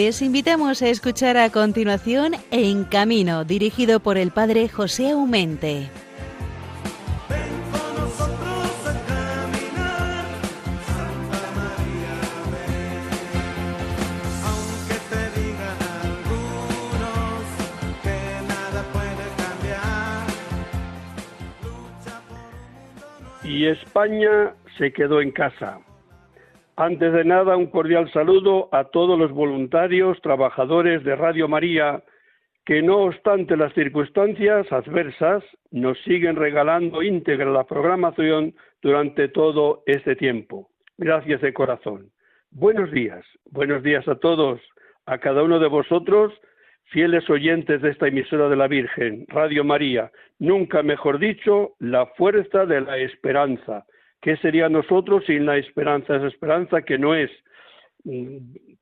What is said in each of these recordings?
Les invitamos a escuchar a continuación En Camino, dirigido por el padre José Aumente. Y España se quedó en casa. Antes de nada, un cordial saludo a todos los voluntarios, trabajadores de Radio María, que no obstante las circunstancias adversas, nos siguen regalando íntegra la programación durante todo este tiempo. Gracias de corazón. Buenos días, buenos días a todos, a cada uno de vosotros, fieles oyentes de esta emisora de la Virgen, Radio María, nunca mejor dicho, la fuerza de la esperanza ¿Qué sería nosotros sin la esperanza? Esa esperanza que no es, mm,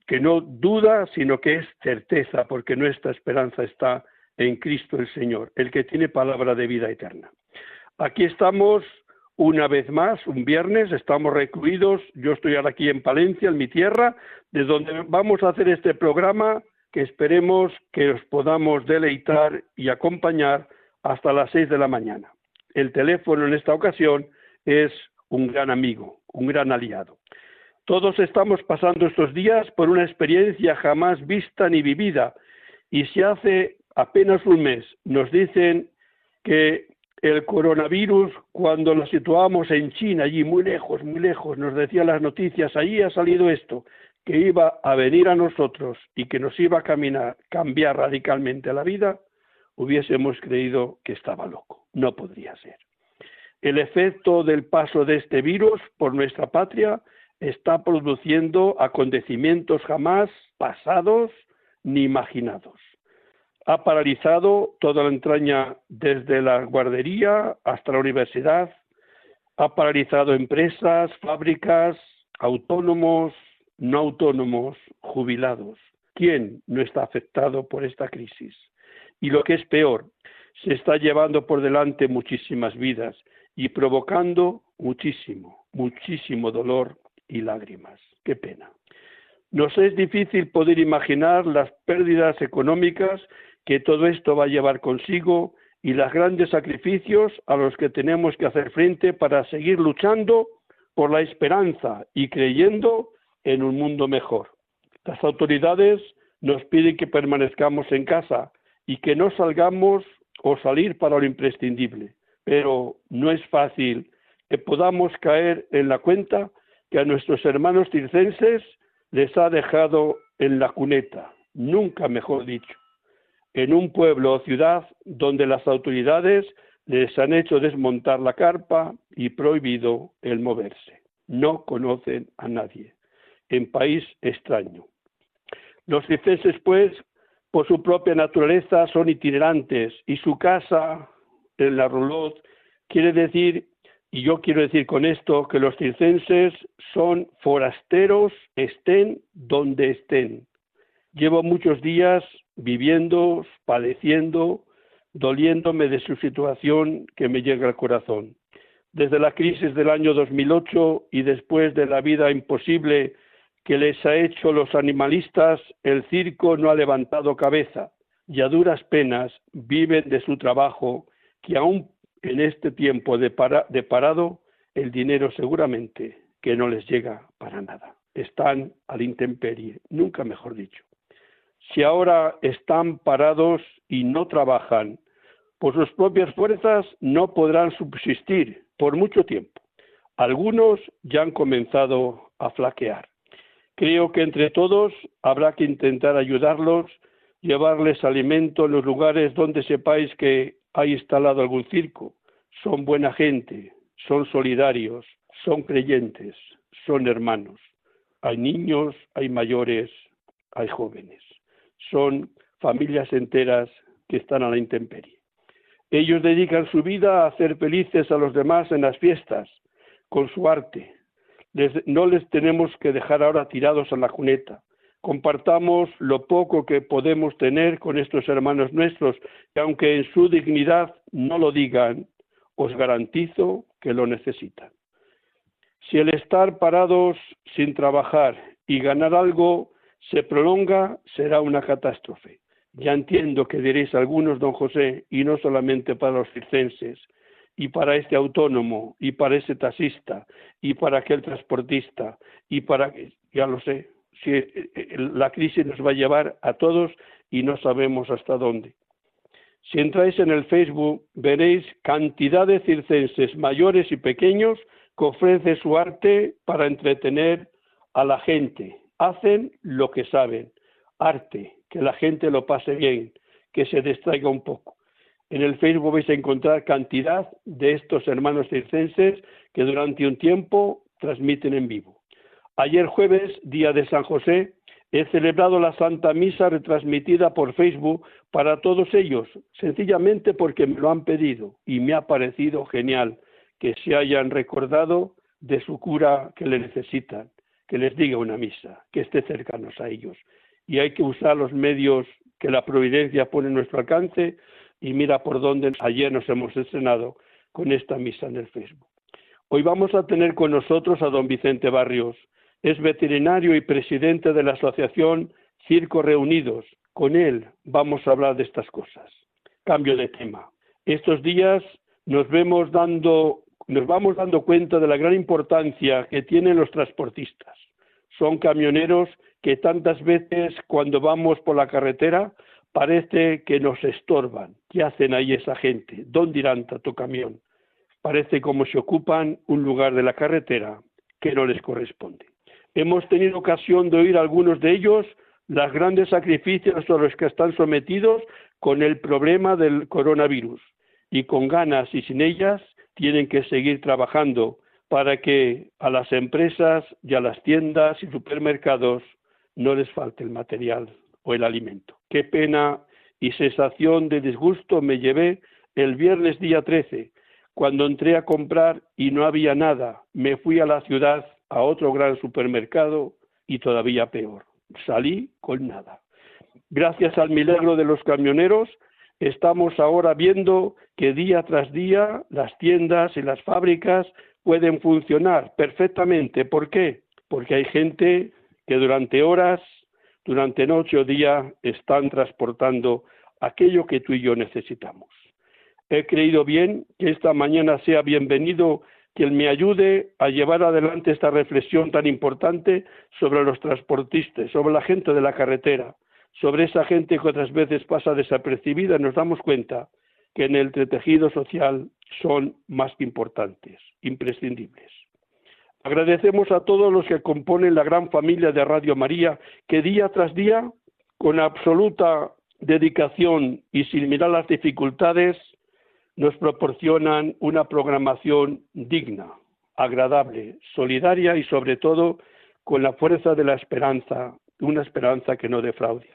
que no duda, sino que es certeza, porque nuestra esperanza está en Cristo el Señor, el que tiene palabra de vida eterna. Aquí estamos una vez más, un viernes, estamos recluidos, yo estoy ahora aquí en Palencia, en mi tierra, de donde vamos a hacer este programa que esperemos que os podamos deleitar y acompañar hasta las seis de la mañana. El teléfono en esta ocasión es un gran amigo, un gran aliado. Todos estamos pasando estos días por una experiencia jamás vista ni vivida y si hace apenas un mes nos dicen que el coronavirus, cuando lo situamos en China, allí muy lejos, muy lejos, nos decían las noticias, allí ha salido esto, que iba a venir a nosotros y que nos iba a caminar, cambiar radicalmente la vida, hubiésemos creído que estaba loco. No podría ser. El efecto del paso de este virus por nuestra patria está produciendo acontecimientos jamás pasados ni imaginados. Ha paralizado toda la entraña desde la guardería hasta la universidad, ha paralizado empresas, fábricas, autónomos, no autónomos, jubilados. ¿Quién no está afectado por esta crisis? Y lo que es peor, se está llevando por delante muchísimas vidas y provocando muchísimo, muchísimo dolor y lágrimas. Qué pena. Nos es difícil poder imaginar las pérdidas económicas que todo esto va a llevar consigo y los grandes sacrificios a los que tenemos que hacer frente para seguir luchando por la esperanza y creyendo en un mundo mejor. Las autoridades nos piden que permanezcamos en casa y que no salgamos o salir para lo imprescindible pero no es fácil que podamos caer en la cuenta que a nuestros hermanos circenses les ha dejado en la cuneta, nunca mejor dicho, en un pueblo o ciudad donde las autoridades les han hecho desmontar la carpa y prohibido el moverse. No conocen a nadie, en país extraño. Los circenses, pues, por su propia naturaleza, son itinerantes y su casa en la roulotte quiere decir, y yo quiero decir con esto, que los circenses son forasteros, estén donde estén. Llevo muchos días viviendo, padeciendo, doliéndome de su situación que me llega al corazón. Desde la crisis del año 2008 y después de la vida imposible que les ha hecho los animalistas, el circo no ha levantado cabeza y a duras penas viven de su trabajo que aún en este tiempo de, parado, el dinero seguramente que no les llega para nada. Están al intemperie, nunca mejor dicho. Si ahora están parados y no trabajan, por sus propias fuerzas no podrán subsistir por mucho tiempo. Algunos ya han comenzado a flaquear. Creo que entre todos habrá que intentar ayudarlos, llevarles alimento en los lugares donde sepáis que hay instalado algún circo. Son buena gente, son solidarios, son creyentes, son hermanos. Hay niños, hay mayores, hay jóvenes. Son familias enteras que están a la intemperie. Ellos dedican su vida a hacer felices a los demás en las fiestas, con su arte. no les tenemos que dejar ahora tirados en la cuneta compartamos lo poco que podemos tener con estos hermanos nuestros, que aunque en su dignidad no lo digan, os garantizo que lo necesitan. Si el estar parados sin trabajar y ganar algo se prolonga, será una catástrofe. Ya entiendo que diréis algunos, don José, y no solamente para los circenses, y para este autónomo, y para ese taxista, y para aquel transportista, y para, ya lo sé, si eh, eh, la crisis nos va a llevar a todos y no sabemos hasta dónde. Si entráis en el Facebook, veréis cantidad de circenses mayores y pequeños que ofrecen su arte para entretener a la gente. Hacen lo que saben, arte, que la gente lo pase bien, que se distraiga un poco. En el Facebook vais a encontrar cantidad de estos hermanos circenses que durante un tiempo transmiten en vivo. Ayer jueves, día de San José, he celebrado la Santa Misa retransmitida por Facebook para todos ellos, sencillamente porque me lo han pedido y me ha parecido genial que se hayan recordado de su cura que le necesitan, que les diga una misa, que esté cercanos a ellos. Y hay que usar los medios que la providencia pone en nuestro alcance y mira por dónde ayer nos hemos estrenado con esta misa en el Facebook. Hoy vamos a tener con nosotros a don Vicente Barrios. Es veterinario y presidente de la asociación Circo Reunidos. Con él vamos a hablar de estas cosas. Cambio de tema. Estos días nos vemos dando, nos vamos dando cuenta de la gran importancia que tienen los transportistas. Son camioneros que tantas veces cuando vamos por la carretera Parece que nos estorban. ¿Qué hacen ahí esa gente? ¿Dónde irán tu camión? Parece como si ocupan un lugar de la carretera que no les corresponde. Hemos tenido ocasión de oír a algunos de ellos los grandes sacrificios a los que están sometidos con el problema del coronavirus y con ganas y sin ellas tienen que seguir trabajando para que a las empresas y a las tiendas y supermercados no les falte el material o el alimento. Qué pena y sensación de disgusto me llevé el viernes día 13, cuando entré a comprar y no había nada. Me fui a la ciudad, a otro gran supermercado y todavía peor. Salí con nada. Gracias al milagro de los camioneros, estamos ahora viendo que día tras día las tiendas y las fábricas pueden funcionar perfectamente. ¿Por qué? Porque hay gente que durante horas durante noche o día están transportando aquello que tú y yo necesitamos. He creído bien que esta mañana sea bienvenido quien me ayude a llevar adelante esta reflexión tan importante sobre los transportistas, sobre la gente de la carretera, sobre esa gente que otras veces pasa desapercibida nos damos cuenta que en el tejido social son más que importantes, imprescindibles. Agradecemos a todos los que componen la gran familia de Radio María que día tras día, con absoluta dedicación y sin mirar las dificultades, nos proporcionan una programación digna, agradable, solidaria y sobre todo con la fuerza de la esperanza, una esperanza que no defraude.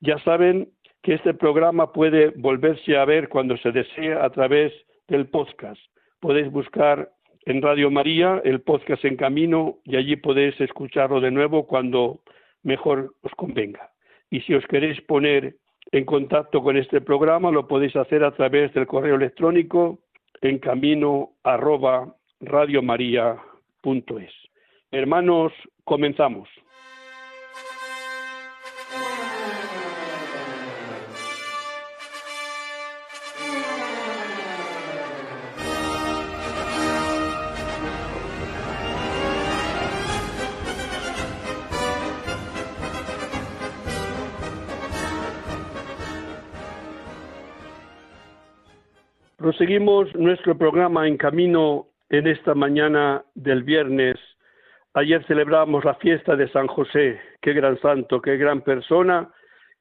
Ya saben que este programa puede volverse a ver cuando se desee a través del podcast. Podéis buscar en Radio María, el podcast en camino, y allí podéis escucharlo de nuevo cuando mejor os convenga. Y si os queréis poner en contacto con este programa, lo podéis hacer a través del correo electrónico en camino arroba. Hermanos, comenzamos. Proseguimos nuestro programa en camino en esta mañana del viernes. Ayer celebramos la fiesta de San José. Qué gran santo, qué gran persona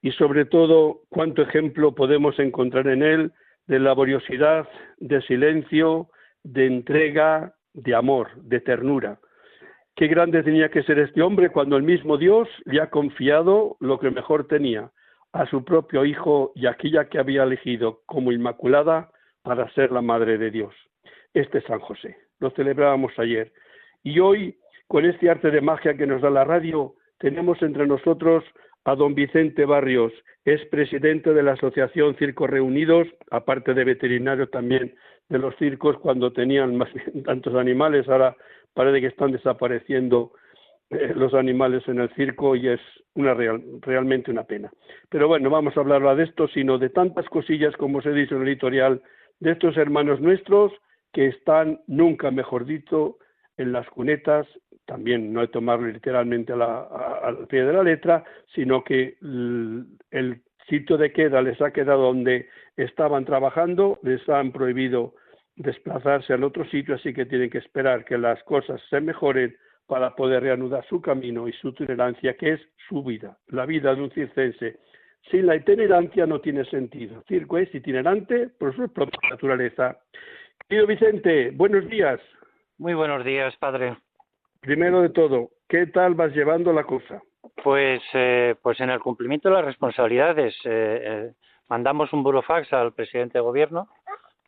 y sobre todo cuánto ejemplo podemos encontrar en él de laboriosidad, de silencio, de entrega, de amor, de ternura. Qué grande tenía que ser este hombre cuando el mismo Dios le ha confiado lo que mejor tenía, a su propio hijo y aquella que había elegido como inmaculada para ser la Madre de Dios. Este es San José. Lo celebrábamos ayer. Y hoy, con este arte de magia que nos da la radio, tenemos entre nosotros a don Vicente Barrios, es presidente de la Asociación Circos Reunidos, aparte de veterinario también de los circos cuando tenían más tantos animales, ahora parece que están desapareciendo eh, los animales en el circo y es una real, realmente una pena. Pero bueno, vamos a hablar de esto, sino de tantas cosillas como se dice en el editorial de estos hermanos nuestros que están, nunca mejor dicho, en las cunetas, también no hay que tomarlo literalmente al pie de la letra, sino que el, sitio de queda les ha quedado donde estaban trabajando, les han prohibido desplazarse al otro sitio, así que tienen que esperar que las cosas se mejoren para poder reanudar su camino y su itinerancia, que es su vida, la vida de un circense. Sin la itinerancia no tiene sentido. El circo es itinerante por su propia naturaleza. Querido Vicente, buenos días. Muy buenos días, padre. Primero de todo, ¿qué tal vas llevando la cosa? Pues, eh, pues en el cumplimiento de las responsabilidades, eh, eh, mandamos un burofax al presidente de gobierno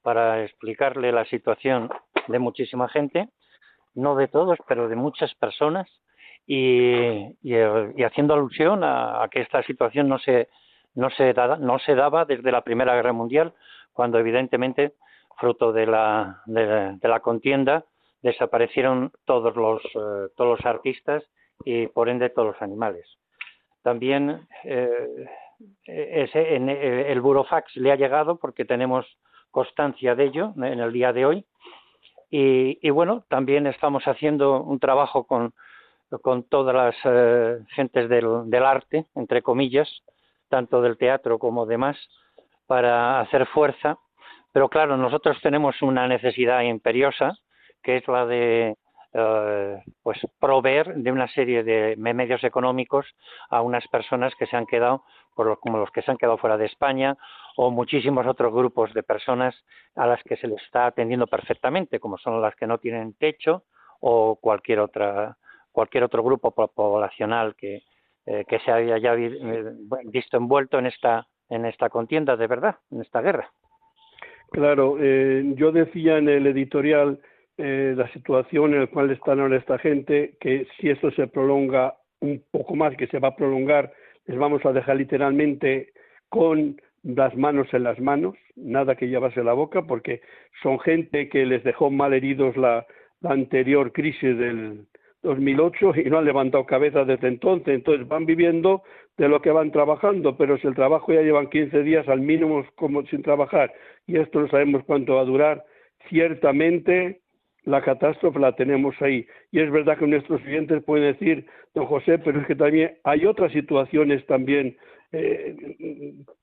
para explicarle la situación de muchísima gente, no de todos, pero de muchas personas, y, haciendo alusión a, que esta situación no se, no, se no se daba desde la Primera Guerra Mundial, cuando evidentemente, fruto de la, de la contienda, desaparecieron todos los, eh, todos los artistas y por ende todos los animales. También eh, ese, en, eh, el burofax le ha llegado porque tenemos constancia de ello en el día de hoy. Y, bueno, también estamos haciendo un trabajo con, con todas las gentes del, del, arte, entre comillas, tanto del teatro como demás, para hacer fuerza. Pero claro, nosotros tenemos una necesidad imperiosa que es la de eh, pues proveer de una serie de medios económicos a unas personas que se han quedado como los que se han quedado fuera de España o muchísimos otros grupos de personas a las que se les está atendiendo perfectamente como son las que no tienen techo o cualquier otra cualquier otro grupo poblacional que, eh, que se haya ya eh, visto envuelto en esta en esta contienda de verdad en esta guerra. Claro yo decía en el editorial eh, la situación en la cual están ahora esta gente, que si esto se prolonga un poco más, que se va a prolongar, les vamos a dejar literalmente con las manos en las manos, nada que llevarse la boca, porque son gente que les dejó mal heridos la, la anterior crisis del 2008 y no han levantado cabeza desde entonces. Entonces van viviendo de lo que van trabajando, pero si el trabajo ya llevan 15 días al mínimo como sin trabajar y esto no sabemos cuánto va a durar, ciertamente la catástrofe la tenemos ahí. Y es verdad que nuestros clientes pueden decir, don José, pero es que también hay otras situaciones también eh,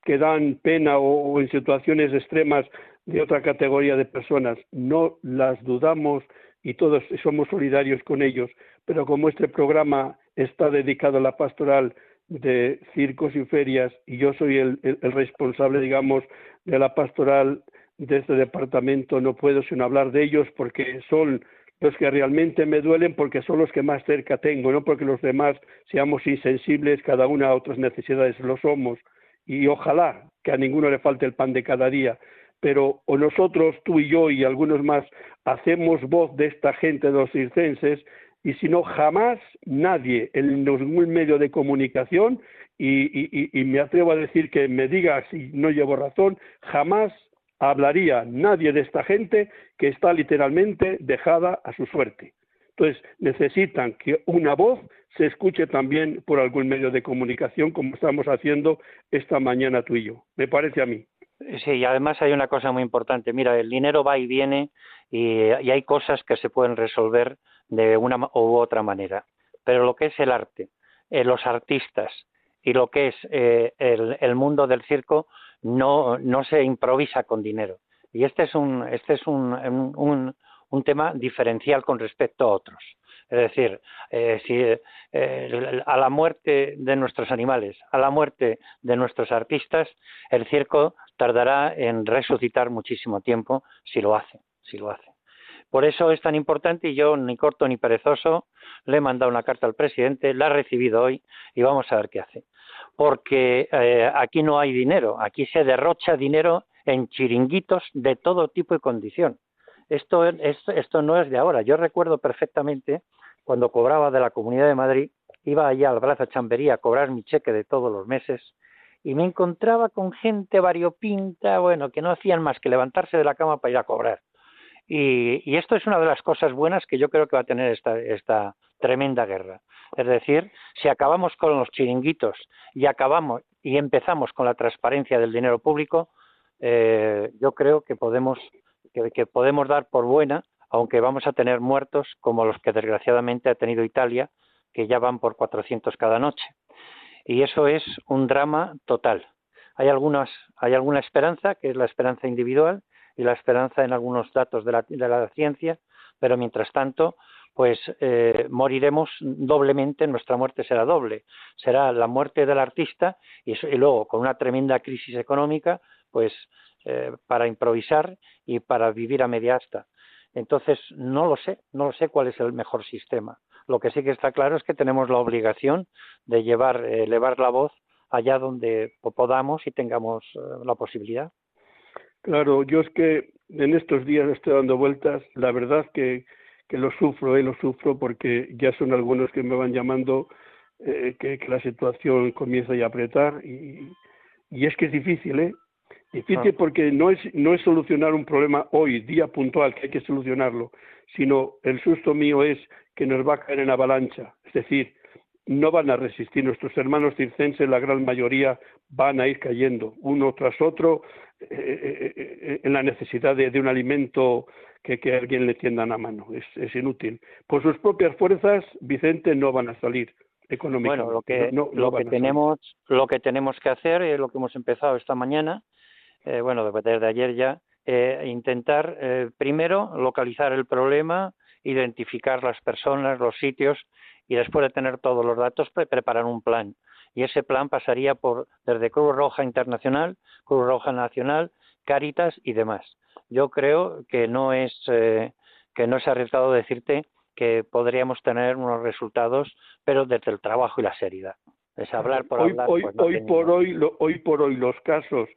que dan pena o, en situaciones extremas de otra categoría de personas. No las dudamos y todos somos solidarios con ellos, pero como este programa está dedicado a la pastoral de circos y ferias y yo soy el responsable, digamos, de la pastoral de este departamento no puedo sino hablar de ellos porque son los que realmente me duelen porque son los que más cerca tengo, no porque los demás seamos insensibles cada una a otras necesidades, lo somos. Y ojalá que a ninguno le falte el pan de cada día, pero o nosotros, tú y yo y algunos más, hacemos voz de esta gente de los circenses y si no, jamás nadie en ningún medio de comunicación, y, me atrevo a decir que me diga si no llevo razón, jamás hablaría nadie de esta gente que está literalmente dejada a su suerte. Entonces, necesitan que una voz se escuche también por algún medio de comunicación, como estamos haciendo esta mañana tú y yo. Me parece a mí. Sí, y además hay una cosa muy importante. Mira, el dinero va y viene y, hay cosas que se pueden resolver de una u otra manera. Pero lo que es el arte, eh, los artistas y lo que es eh, el mundo del circo no, no se improvisa con dinero. Y este es un, este es un, un, un tema diferencial con respecto a otros. Es decir, eh, si, a la muerte de nuestros animales, a la muerte de nuestros artistas, el circo tardará en resucitar muchísimo tiempo si lo hace, si lo hace. Por eso es tan importante y yo, ni corto ni perezoso, le he mandado una carta al presidente, la ha recibido hoy y vamos a ver qué hace porque eh, aquí no hay dinero, aquí se derrocha dinero en chiringuitos de todo tipo y condición. Esto, no es de ahora. Yo recuerdo perfectamente cuando cobraba de la Comunidad de Madrid, iba allá al Brazo Chambería a cobrar mi cheque de todos los meses y me encontraba con gente variopinta, bueno, que no hacían más que levantarse de la cama para ir a cobrar. Y, y, esto es una de las cosas buenas que yo creo que va a tener esta, esta tremenda guerra. Es decir, si acabamos con los chiringuitos y acabamos y empezamos con la transparencia del dinero público, eh, yo creo que podemos que, podemos dar por buena, aunque vamos a tener muertos como los que desgraciadamente ha tenido Italia, que ya van por 400 cada noche. Y eso es un drama total. Hay algunas, hay alguna esperanza, que es la esperanza individual y la esperanza en algunos datos de la, de la ciencia, pero mientras tanto, pues eh, moriremos doblemente, nuestra muerte será doble. Será la muerte del artista y, luego con una tremenda crisis económica, pues eh, para improvisar y para vivir a media asta. Entonces, no lo sé, no lo sé cuál es el mejor sistema. Lo que sí que está claro es que tenemos la obligación de llevar, eh, elevar la voz allá donde podamos y tengamos la posibilidad. Claro, yo es que en estos días estoy dando vueltas, la verdad que que lo sufro, eh, lo sufro porque ya son algunos que me van llamando eh, que, la situación comienza a apretar y, y es que es difícil, ¿eh? Difícil porque no es, no es solucionar un problema hoy, día puntual, que hay que solucionarlo, sino el susto mío es que nos va a caer en avalancha. Es decir, no van a resistir. Nuestros hermanos circenses, la gran mayoría, van a ir cayendo uno tras otro eh, eh, eh, en la necesidad de, un alimento que, que, alguien le tienda a mano. Es, es, inútil. Por sus propias fuerzas, Vicente, no van a salir económicamente. Bueno, lo que, lo, que tenemos, lo que tenemos que hacer, es lo que hemos empezado esta mañana, bueno, desde ayer ya, intentar primero localizar el problema, identificar las personas, los sitios y después de tener todos los datos preparar un plan. Y ese plan pasaría por desde Cruz Roja Internacional, Cruz Roja Nacional, Cáritas y demás. Yo creo que no es eh, que no es arriesgado decirte que podríamos tener unos resultados, pero desde el trabajo y la seriedad. Es hablar por hoy, hablar. Hoy, pues hoy por hoy, hoy por hoy los casos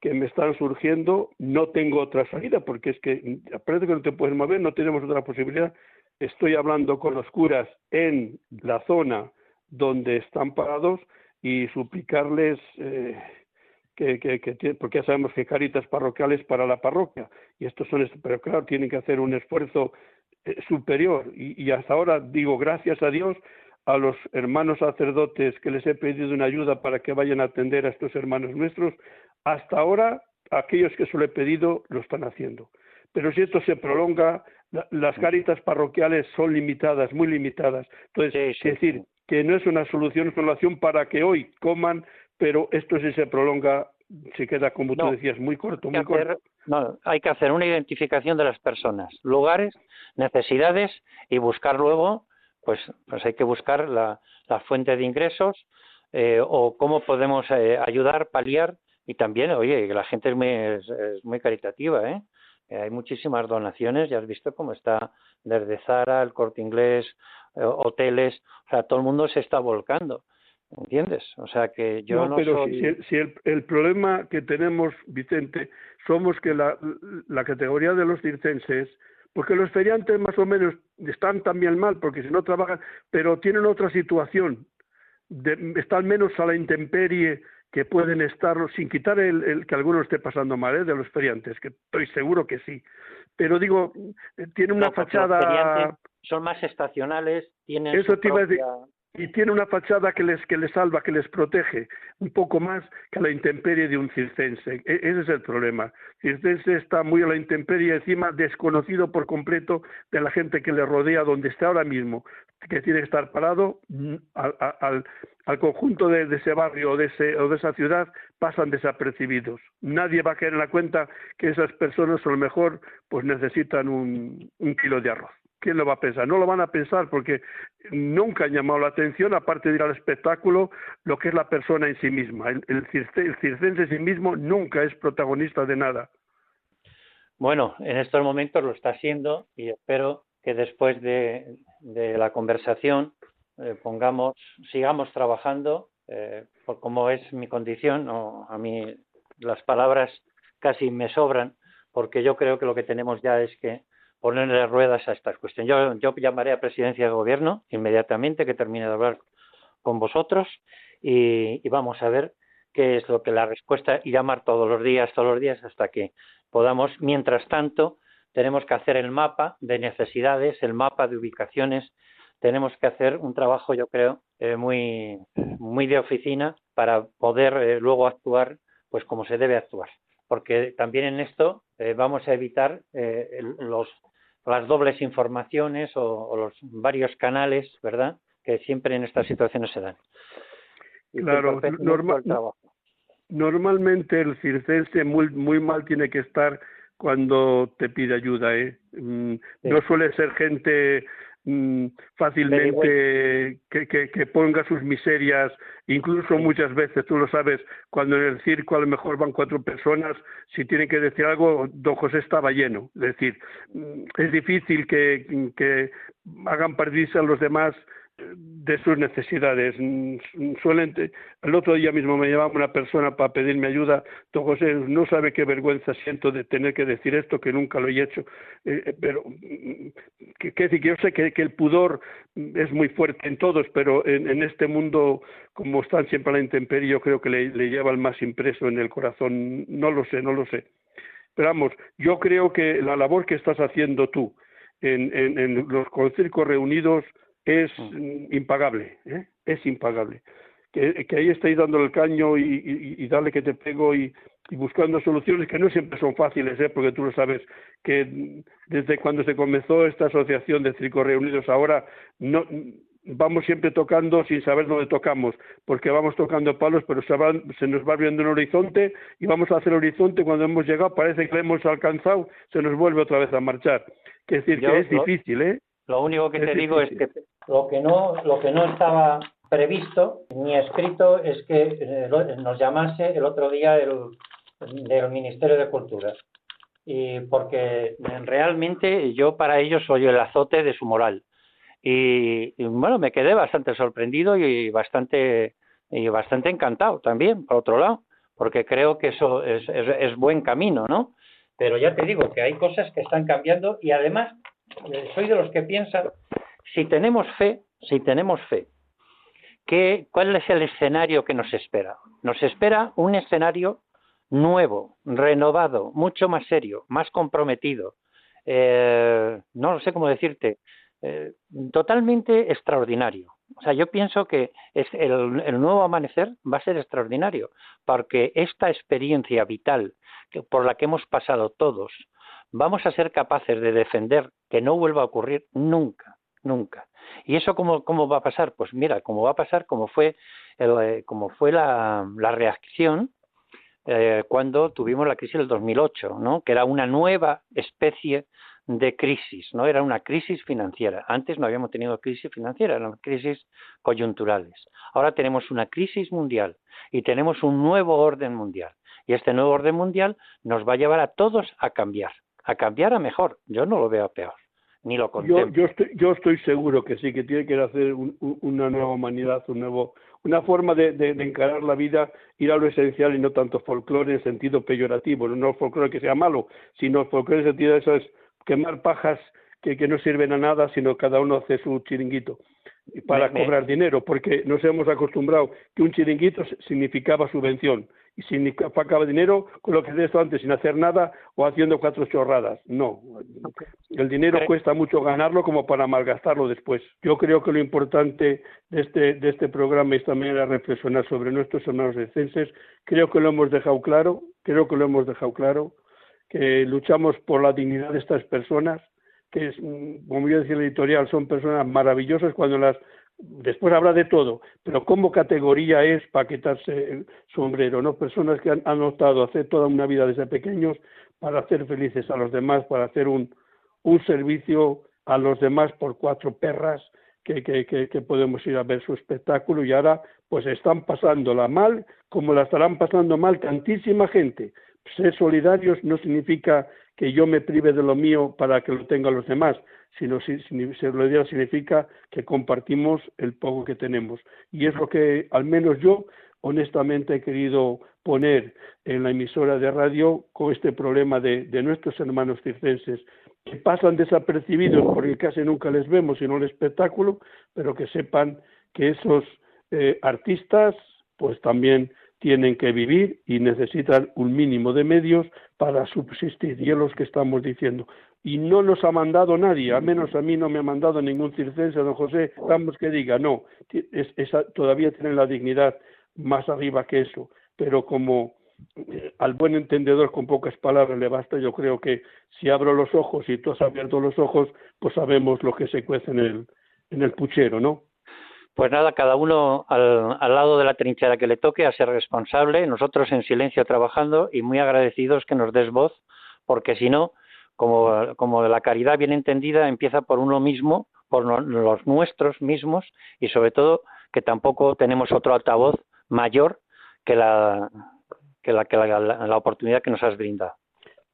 que me están surgiendo, no tengo otra salida, porque es que parece que no te puedes mover, no tenemos otra posibilidad estoy hablando con los curas en la zona donde están parados y suplicarles eh, que, que, porque ya sabemos que caritas parroquiales para la parroquia y estos son pero claro tienen que hacer un esfuerzo eh, superior. Y, y, hasta ahora digo gracias a Dios a los hermanos sacerdotes que les he pedido una ayuda para que vayan a atender a estos hermanos nuestros hasta ahora aquellos que se lo he pedido lo están haciendo. Pero si esto se prolonga las caritas parroquiales son limitadas, muy limitadas. Entonces, es decir, que no es una solución, es una solución para que hoy coman, pero esto si se prolonga, se queda, como tú decías, muy corto, muy corto. No, hay que hacer una identificación de las personas, lugares, necesidades y buscar luego, pues, pues hay que buscar la, fuente de ingresos eh, o cómo podemos eh, ayudar, paliar y también, oye, que la gente es muy, es muy caritativa, ¿eh? Eh, hay muchísimas donaciones, ya has visto cómo está desde Zara, el Corte Inglés, eh, hoteles, o sea, todo el mundo se está volcando. ¿Entiendes? O sea que yo no, pero si, el, el, problema que tenemos, Vicente, somos que la, la categoría de los circenses, porque los feriantes más o menos están también mal, porque si no trabajan, pero tienen otra situación, de, están menos a la intemperie que pueden estarlo, sin quitar el, que alguno esté pasando mal ¿eh? de los feriantes, que estoy seguro que sí. Pero digo, eh, tiene una fachada. Son más estacionales, tienen. Eso te iba a decir y tiene una fachada que les, que les salva, que les protege, un poco más que a la intemperie de un circense. E, ese es el problema. Circense está muy a la intemperie, encima desconocido por completo de la gente que le rodea donde está ahora mismo, que tiene que estar parado mm, al, al, conjunto de, ese barrio o de, ese, o de esa ciudad, pasan desapercibidos. Nadie va a caer en la cuenta que esas personas a lo mejor pues necesitan un kilo de arroz. ¿quién lo va a pensar? No lo van a pensar porque nunca han llamado la atención, aparte de ir al espectáculo, lo que es la persona en sí misma. El, el, circense en sí mismo nunca es protagonista de nada. Bueno, en estos momentos lo está siendo y espero que después de, la conversación eh, pongamos, sigamos trabajando, eh, por como es mi condición, o a mí las palabras casi me sobran, porque yo creo que lo que tenemos ya es que ponerle ruedas a estas cuestiones. Yo, yo llamaré a presidencia de gobierno inmediatamente que termine de hablar con vosotros y, vamos a ver qué es lo que la respuesta y llamar todos los días, todos los días hasta que podamos. Mientras tanto, tenemos que hacer el mapa de necesidades, el mapa de ubicaciones, tenemos que hacer un trabajo, yo creo, eh, muy, muy de oficina para poder eh, luego actuar pues como se debe actuar. Porque también en esto eh, vamos a evitar los, las dobles informaciones o, los varios canales, ¿verdad?, que siempre en estas situaciones se dan. claro, normalmente el circense muy, muy mal tiene que estar cuando te pide ayuda, ¿eh? Mm, no suele ser gente Mm, fácilmente que, que, que, ponga sus miserias, incluso muchas veces, tú lo sabes, cuando en el circo a lo mejor van cuatro personas, si tienen que decir algo, don José estaba lleno. Es decir, mm, es difícil que, que hagan perderse a los demás de sus necesidades. Mm, suelen, el otro día mismo me llamaba una persona para pedirme ayuda. Don José, no sabe qué vergüenza siento de tener que decir esto, que nunca lo he hecho. Eh, eh, pero, mm, que, que, yo sé que, el pudor es muy fuerte en todos, pero en, este mundo, como están siempre a la intemperie, yo creo que le, le lleva el más impreso en el corazón. No lo sé, no lo sé. Pero vamos, yo creo que la labor que estás haciendo tú en, en, en los concircos reunidos, es mm. impagable, ¿eh? es impagable. Que, que, ahí estáis dando el caño y, y, darle que te pego y, y, buscando soluciones que no siempre son fáciles, ¿eh? porque tú lo sabes, que desde cuando se comenzó esta asociación de Circos Reunidos ahora no vamos siempre tocando sin saber dónde tocamos, porque vamos tocando palos, pero se, se nos va viendo un horizonte y vamos a hacer el horizonte cuando hemos llegado, parece que lo hemos alcanzado, se nos vuelve otra vez a marchar. Que decir que es difícil, ¿eh? Lo único que te digo es que lo que no, lo que no estaba previsto ni escrito es que eh, nos llamase el otro día el, del Ministerio de Cultura. Y porque realmente yo para ellos soy el azote de su moral. Y, bueno, me quedé bastante sorprendido y bastante, y bastante encantado también, por otro lado, porque creo que eso es, es, es buen camino, ¿no? Pero ya te digo que hay cosas que están cambiando y además soy de los que piensan, si tenemos fe, si tenemos fe, ¿qué, ¿cuál es el escenario que nos espera? Nos espera un escenario nuevo, renovado, mucho más serio, más comprometido, eh, no sé cómo decirte, eh, totalmente extraordinario. O sea, yo pienso que es el, el, nuevo amanecer va a ser extraordinario, porque esta experiencia vital que, por la que hemos pasado todos, vamos a ser capaces de defender que no vuelva a ocurrir nunca, nunca. ¿Y eso cómo, cómo va a pasar? Pues mira, cómo va a pasar, como fue, eh, como fue la, la reacción eh, cuando tuvimos la crisis del 2008, ¿no? que era una nueva especie de crisis, ¿no? Era una crisis financiera. Antes no habíamos tenido crisis financiera, eran crisis coyunturales. Ahora tenemos una crisis mundial y tenemos un nuevo orden mundial. Y este nuevo orden mundial nos va a llevar a todos a cambiar a cambiar a mejor. Yo no lo veo peor, ni lo contemplo. Yo, yo, estoy, yo estoy seguro que sí, que tiene que hacer una nueva humanidad, un nuevo, una forma de, de, encarar la vida, ir a lo esencial y no tanto folclore en sentido peyorativo, no folclore que sea malo, sino folclore en sentido de eso es quemar pajas que, que no sirven a nada, sino cada uno hace su chiringuito para cobrar dinero, porque nos hemos acostumbrado que un chiringuito significaba subvención y significaba dinero con lo que he esto antes, sin hacer nada o haciendo cuatro chorradas. No, el dinero cuesta mucho ganarlo como para malgastarlo después. Yo creo que lo importante de este, de este programa es también reflexionar sobre nuestros hermanos descenses. Creo que lo hemos dejado claro, creo que lo hemos dejado claro, que luchamos por la dignidad de estas personas, que es, como yo decía en la editorial, son personas maravillosas cuando las después habrá de todo, pero como categoría es para quitarse el sombrero, ¿no? Personas que han, han optado hacer toda una vida desde pequeños para hacer felices a los demás, para hacer un, un servicio a los demás por cuatro perras que, que, que, podemos ir a ver su espectáculo y ahora pues están pasándola mal como la estarán pasando mal tantísima gente. Ser solidarios no significa que yo me prive de lo mío para que lo tengan los demás, sino si, solidaridad significa que compartimos el poco que tenemos. Y es lo que al menos yo honestamente he querido poner en la emisora de radio con este problema de, de nuestros hermanos circenses que pasan desapercibidos porque casi nunca les vemos sino el espectáculo, pero que sepan que esos eh, artistas pues también tienen que vivir y necesitan un mínimo de medios para subsistir. Y es lo que estamos diciendo. y no nos ha mandado nadie, al menos a mí no me ha mandado ningún circense, don José, vamos que diga, no, todavía tienen la dignidad más arriba que eso, pero como eh, al buen entendedor con pocas palabras le basta, yo creo que si abro los ojos y tú has abierto los ojos, pues sabemos lo que se cuece en el, en el puchero, ¿no? Pues nada, cada uno al, lado de la trinchera que le toque a ser responsable, nosotros en silencio trabajando y muy agradecidos que nos des voz, porque si no, como, la caridad bien entendida empieza por uno mismo, por los nuestros mismos y sobre todo que tampoco tenemos otro altavoz mayor que la, que la, la, oportunidad que nos has brindado.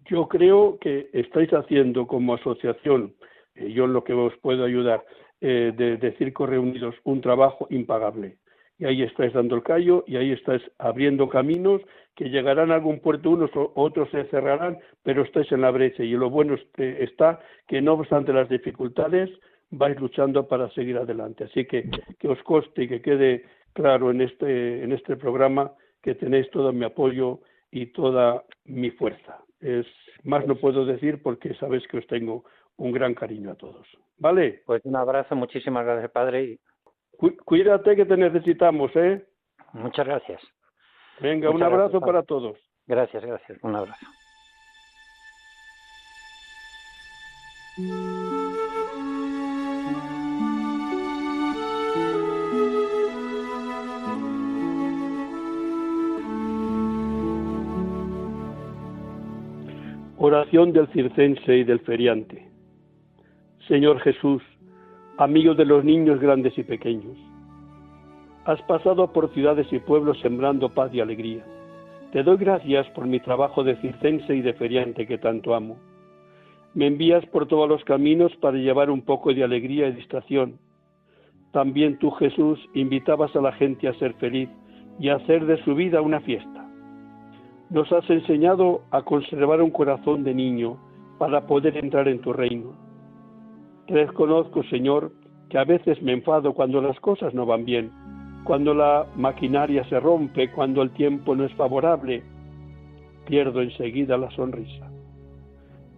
Yo creo que estáis haciendo como asociación, yo en lo que os puedo ayudar, eh, de, de Circos Reunidos un trabajo impagable. Y ahí estáis dando el callo y ahí estáis abriendo caminos que llegarán a algún puerto unos, otros se cerrarán, pero estáis en la brecha. Y lo bueno está que no obstante las dificultades, vais luchando para seguir adelante. Así que que os coste y que quede claro en este, en este programa que tenéis todo mi apoyo y toda mi fuerza. Es más no puedo decir porque sabéis que os tengo un gran cariño a todos. ¿Vale? Pues un abrazo, muchísimas gracias, padre. Cuídate que te necesitamos, ¿eh? Muchas gracias. Venga, un abrazo para todos. Gracias, gracias. Un abrazo. Oración del circense y del feriante. Señor Jesús, amigo de los niños grandes y pequeños, has pasado por ciudades y pueblos sembrando paz y alegría. Te doy gracias por mi trabajo de circense y de feriante que tanto amo. Me envías por todos los caminos para llevar un poco de alegría y distracción. También tú, Jesús, invitabas a la gente a ser feliz y a hacer de su vida una fiesta nos has enseñado a conservar un corazón de niño para poder entrar en tu reino. Reconozco, Señor, que a veces me enfado cuando las cosas no van bien, cuando la maquinaria se rompe, cuando el tiempo no es favorable. Pierdo enseguida la sonrisa.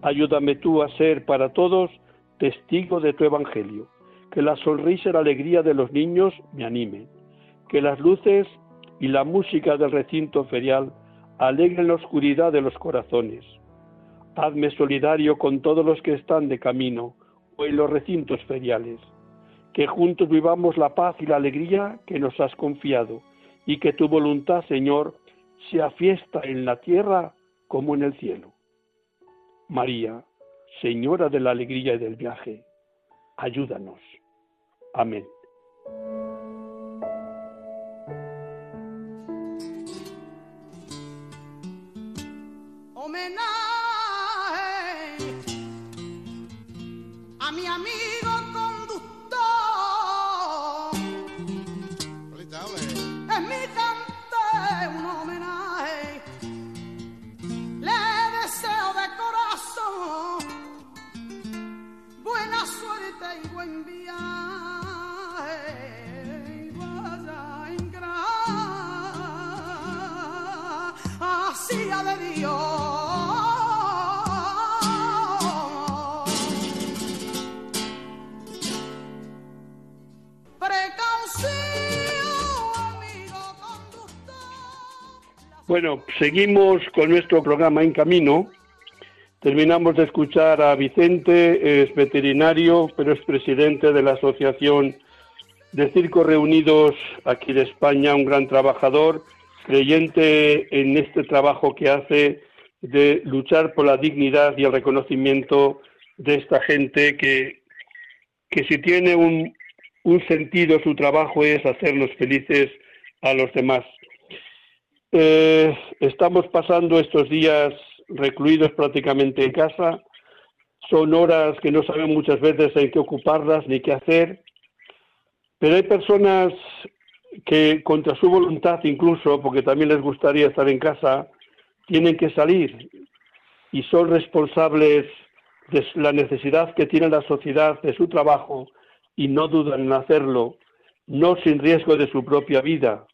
Ayúdame tú a ser para todos testigo de tu Evangelio, que la sonrisa y la alegría de los niños me animen, que las luces y la música del recinto ferial alegre la oscuridad de los corazones. Hazme solidario con todos los que están de camino en los recintos feriales. Que juntos vivamos la paz y la alegría que nos has confiado y que tu voluntad, Señor, sea fiesta en la tierra como en el cielo. María, Señora de la alegría y del viaje, ayúdanos. Amén. Seguimos con nuestro programa En Camino. Terminamos de escuchar a Vicente, es veterinario, pero es presidente de la Asociación de Circos Reunidos aquí de España, un gran trabajador, creyente en este trabajo que hace de luchar por la dignidad y el reconocimiento de esta gente que, que si tiene un, un sentido su trabajo es hacernos felices a los demás. Eh, estamos pasando estos días recluidos prácticamente en casa. Son horas que no saben muchas veces en qué ocuparlas ni qué hacer. Pero hay personas que contra su voluntad incluso, porque también les gustaría estar en casa, tienen que salir y son responsables de la necesidad que tiene la sociedad de su trabajo y no dudan en hacerlo, no sin riesgo de su propia vida,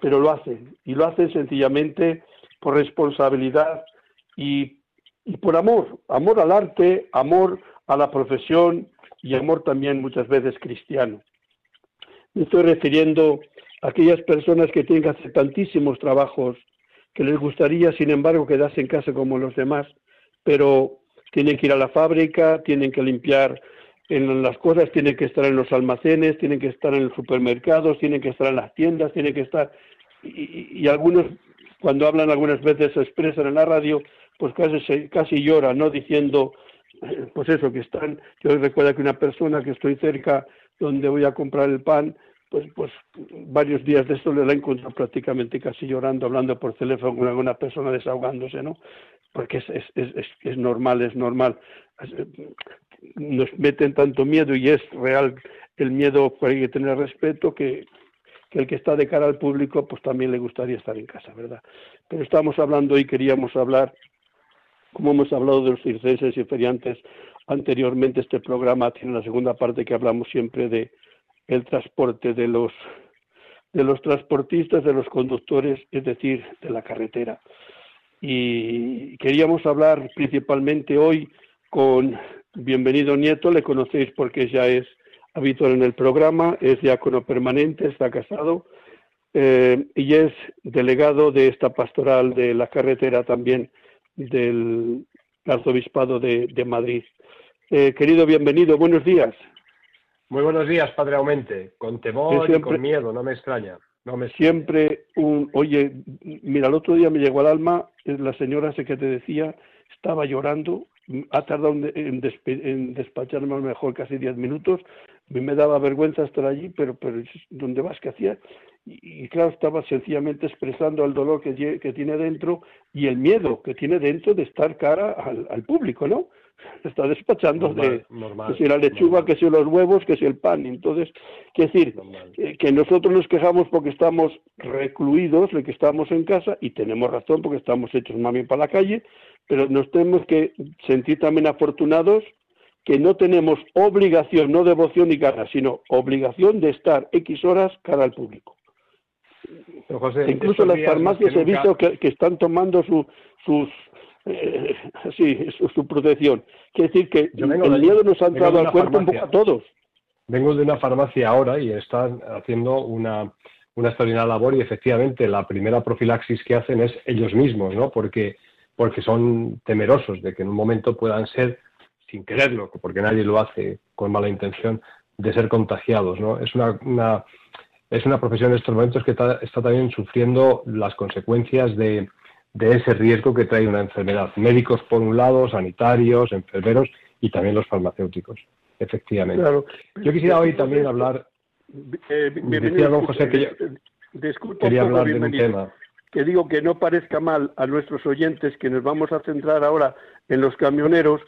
pero lo hacen y lo hacen sencillamente por responsabilidad y y por amor, amor al arte, amor a la profesión y amor también muchas veces cristiano. Me estoy refiriendo a aquellas personas que tienen que hacer tantísimos trabajos que les gustaría, sin embargo, quedarse en casa como los demás, pero tienen que ir a la fábrica, tienen que limpiar en las cosas, tienen que estar en los almacenes, tienen que estar en los supermercados, tienen que estar en las tiendas, tienen que estar... Y, algunos, cuando hablan algunas veces, se expresan en la radio, pues casi, casi lloran, ¿no? Diciendo, eh, pues eso, que están... Yo recuerdo que una persona que estoy cerca, donde voy a comprar el pan, pues, pues varios días de esto le la encontrado prácticamente casi llorando, hablando por teléfono con alguna persona desahogándose, ¿no? Porque es, es, es, es normal, es normal. Nos meten tanto miedo y es real el miedo, hay que tener respeto, que, que el que está de cara al público, pues también le gustaría estar en casa, ¿verdad? Pero estamos hablando y queríamos hablar, como hemos hablado de los circenses y feriantes anteriormente, este programa tiene la segunda parte que hablamos siempre de el transporte de los de los transportistas, de los conductores, es decir, de la carretera. Y queríamos hablar principalmente hoy con Bienvenido Nieto, le conocéis porque ya es habitual en el programa, es diácono permanente, está casado eh, y es delegado de esta pastoral de la carretera también del arzobispado de, Madrid. Eh, querido, bienvenido, buenos días. Muy buenos días, Padre Aumente. Con temor y con miedo, no me extraña. No me Siempre un... Oye, mira, el otro día me llegó al alma, la señora sé que te decía, estaba llorando, ha tardado en, despacharme a lo mejor casi diez minutos, me daba vergüenza estar allí, pero, pero ¿dónde vas? ¿Qué hacía? Y, claro, estaba sencillamente expresando el dolor que, tiene dentro y el miedo que tiene dentro de estar cara al público, ¿no? está despachando de que si la lechuga, que si los huevos, que si el pan. Entonces, quiere decir que nosotros nos quejamos porque estamos recluidos, que estamos en casa, y tenemos razón porque estamos hechos mami para la calle, pero nos tenemos que sentir también afortunados que no tenemos obligación, no devoción ni cara, sino obligación de estar X horas cara al público. Incluso las farmacias he visto que, están tomando sus eh, sí, su protección. Quiere decir que el miedo nos ha entrado al cuerpo un poco a todos. Vengo de una farmacia ahora y están haciendo una, una extraordinaria labor y efectivamente la primera profilaxis que hacen es ellos mismos, ¿no? Porque, porque son temerosos de que en un momento puedan ser, sin quererlo, porque nadie lo hace con mala intención, de ser contagiados, ¿no? Es una, una es una profesión en estos momentos que está, está también sufriendo las consecuencias de, de ese riesgo que trae una enfermedad. Médicos por un lado, sanitarios, enfermeros y también los farmacéuticos, efectivamente. Yo quisiera hoy también hablar. Eh, decía don José que yo quería hablar de un tema. Que digo que no parezca mal a nuestros oyentes que nos vamos a centrar ahora en los camioneros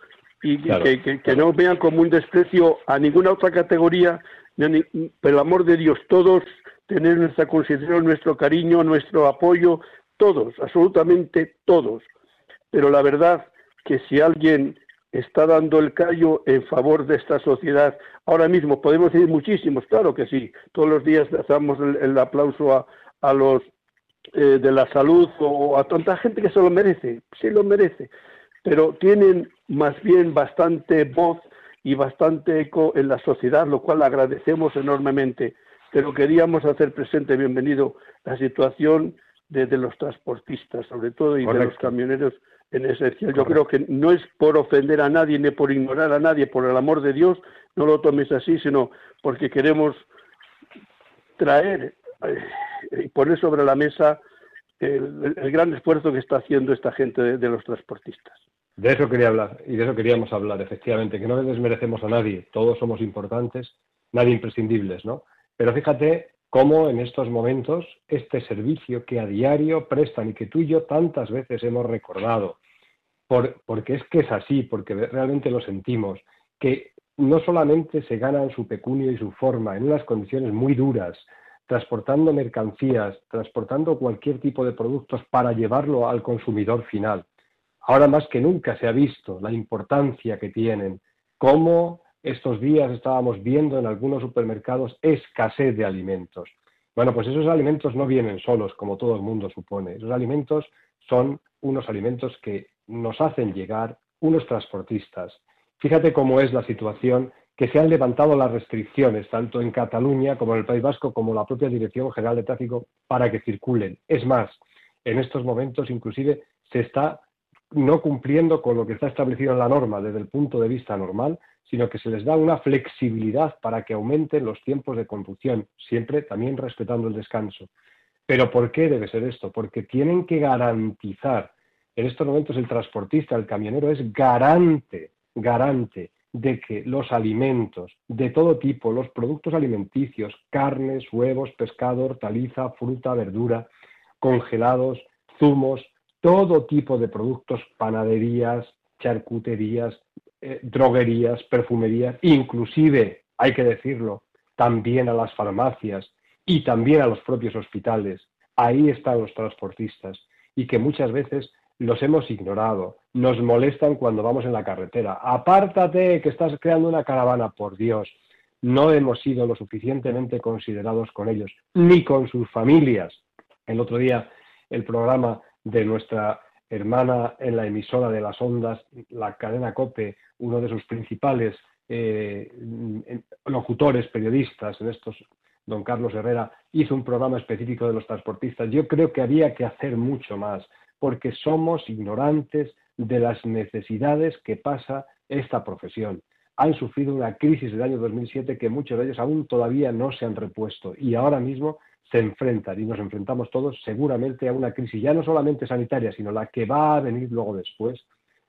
y que, que, no vean como un desprecio a ninguna otra categoría, pero el amor de Dios, todos tener nuestra consideración, nuestro cariño, nuestro apoyo, todos, absolutamente todos. Pero la verdad que si alguien está dando el callo en favor de esta sociedad, ahora mismo podemos decir muchísimos, claro que sí, todos los días damos el, aplauso a, los eh, de la salud o a tanta gente que se lo merece, sí lo merece, pero tienen más bien bastante voz y bastante eco en la sociedad, lo cual agradecemos enormemente. Pero queríamos hacer presente, bienvenido, la situación de, los transportistas, sobre todo, y de los camioneros en esencial. Yo creo que no es por ofender a nadie ni por ignorar a nadie, por el amor de Dios, no lo tomes así, sino porque queremos traer eh, poner sobre la mesa el, gran esfuerzo que está haciendo esta gente de, los transportistas. De eso quería hablar y de eso queríamos hablar, efectivamente, que no desmerecemos a nadie, todos somos importantes, nadie imprescindibles, ¿no? Pero fíjate cómo en estos momentos este servicio que a diario prestan y que tú y yo tantas veces hemos recordado, porque es que es así, porque realmente lo sentimos, que no solamente se ganan su pecunio y su forma en unas condiciones muy duras, transportando mercancías, transportando cualquier tipo de productos para llevarlo al consumidor final. Ahora más que nunca se ha visto la importancia que tienen, cómo estos días estábamos viendo en algunos supermercados escasez de alimentos. Bueno, pues esos alimentos no vienen solos, como todo el mundo supone. Esos alimentos son unos alimentos que nos hacen llegar unos transportistas. Fíjate cómo es la situación que se han levantado las restricciones, tanto en Cataluña como en el País Vasco, como la propia Dirección General de Tráfico, para que circulen. Es más, en estos momentos inclusive se está no cumpliendo con lo que está establecido en la norma desde el punto de vista normal, sino que se les da una flexibilidad para que aumenten los tiempos de conducción, siempre también respetando el descanso. Pero ¿por qué debe ser esto? Porque tienen que garantizar, en estos momentos el transportista, el camionero es garante, garante de que los alimentos de todo tipo, los productos alimenticios, carnes, huevos, pescado, hortaliza, fruta, verdura, congelados, zumos, todo tipo de productos, panaderías, charcuterías, eh, droguerías, perfumerías, inclusive, hay que decirlo, también a las farmacias y también a los propios hospitales. Ahí están los transportistas y que muchas veces los hemos ignorado, nos molestan cuando vamos en la carretera. Apártate, que estás creando una caravana, por Dios. No hemos sido lo suficientemente considerados con ellos, ni con sus familias. El otro día, el programa de nuestra hermana en la emisora de las ondas, la cadena COPE, uno de sus principales eh, locutores, periodistas en estos, don Carlos Herrera, hizo un programa específico de los transportistas. Yo creo que había que hacer mucho más, porque somos ignorantes de las necesidades que pasa esta profesión. Han sufrido una crisis del año 2007 que muchos de ellos aún todavía no se han repuesto y ahora mismo se enfrentan y nos enfrentamos todos seguramente a una crisis ya no solamente sanitaria, sino la que va a venir luego después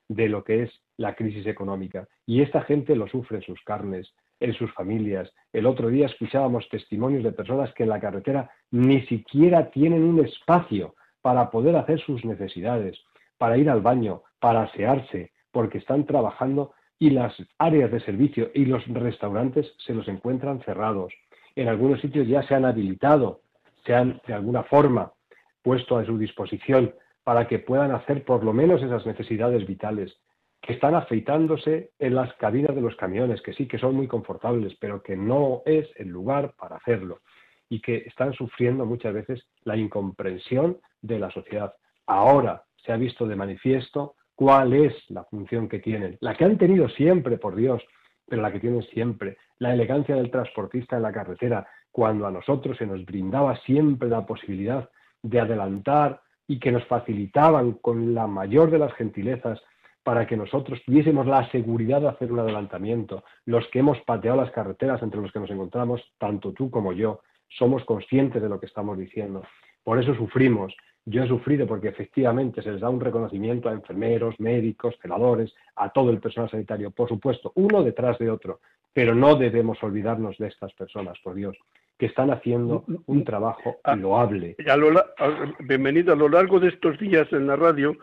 de lo que es la crisis económica. Y esta gente lo sufre en sus carnes, en sus familias. El otro día escuchábamos testimonios de personas que en la carretera ni siquiera tienen un espacio para poder hacer sus necesidades, para ir al baño, para asearse, porque están trabajando y las áreas de servicio y los restaurantes se los encuentran cerrados. En algunos sitios ya se han habilitado se han de alguna forma puesto a su disposición para que puedan hacer por lo menos esas necesidades vitales, que están afeitándose en las cabinas de los camiones, que sí que son muy confortables, pero que no es el lugar para hacerlo y que están sufriendo muchas veces la incomprensión de la sociedad. Ahora se ha visto de manifiesto cuál es la función que tienen, la que han tenido siempre, por Dios, pero la que tienen siempre, la elegancia del transportista en la carretera, cuando a nosotros se nos brindaba siempre la posibilidad de adelantar y que nos facilitaban con la mayor de las gentilezas para que nosotros tuviésemos la seguridad de hacer un adelantamiento. Los que hemos pateado las carreteras entre los que nos encontramos, tanto tú como yo, somos conscientes de lo que estamos diciendo. Por eso sufrimos. Yo he sufrido porque efectivamente se les da un reconocimiento a enfermeros, médicos, celadores, a todo el personal sanitario, por supuesto, uno detrás de otro, pero no debemos olvidarnos de estas personas, por Dios que están haciendo un trabajo ah, loable. bienvenido a lo largo de estos días en la radio,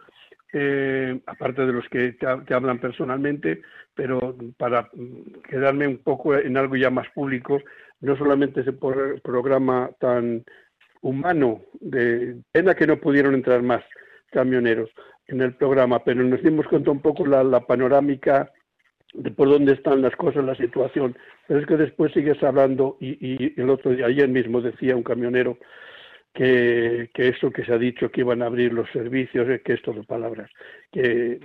eh, aparte de los que te, hablan personalmente, pero para quedarme un poco en algo ya más público, no solamente ese programa tan humano, de pena que no pudieron entrar más camioneros en el programa, pero nos dimos cuenta un poco la, panorámica de por dónde están las cosas, la situación. Pero es que después sigues hablando y, el otro día, ayer mismo decía un camionero que, que eso que se ha dicho que iban a abrir los servicios, que esto de palabras, que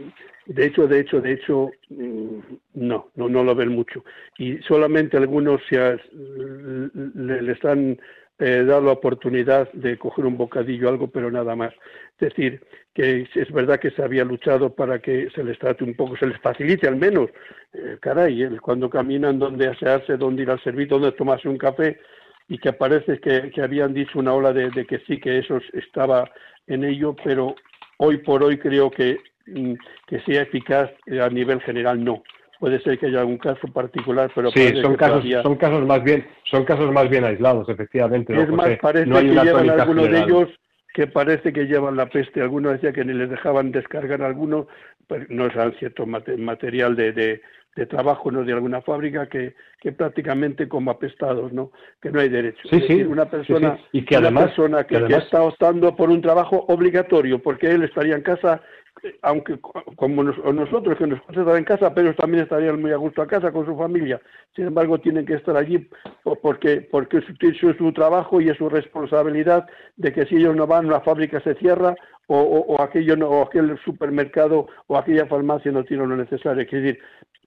de hecho, de hecho, de hecho, mm, no, no, no lo ven mucho. Y solamente algunos se le, le están eh, dar la oportunidad de coger un bocadillo, algo, pero nada más. Es decir, que es verdad que se había luchado para que se les trate un poco, se les facilite al menos, eh, caray, cuando caminan, dónde asearse, dónde ir al servicio, dónde tomarse un café, y que parece que, habían dicho una ola de, que sí, que eso estaba en ello, pero hoy por hoy creo que, mm, que sea eficaz eh, a nivel general, no puede ser que haya algún caso particular, pero sí, son casos, son casos más bien, son casos más bien aislados, efectivamente. Es más, parece que llevan algunos de ellos que parece que llevan la peste. Algunos decía que ni les dejaban descargar alguno, pero no es cierto material de, de, trabajo no de alguna fábrica que, que prácticamente como apestados, ¿no? Que no hay derecho. Sí, sí. Una persona, Y que además, persona que, que, está optando por un trabajo obligatorio, porque él estaría en casa aunque como nosotros que nos estar en casa, pero también estarían muy a gusto a casa con su familia. Sin embargo, tienen que estar allí porque porque es su trabajo y es su responsabilidad de que si ellos no van, la fábrica se cierra o, aquello no, o aquel supermercado o aquella farmacia no tiene lo necesario. Es decir,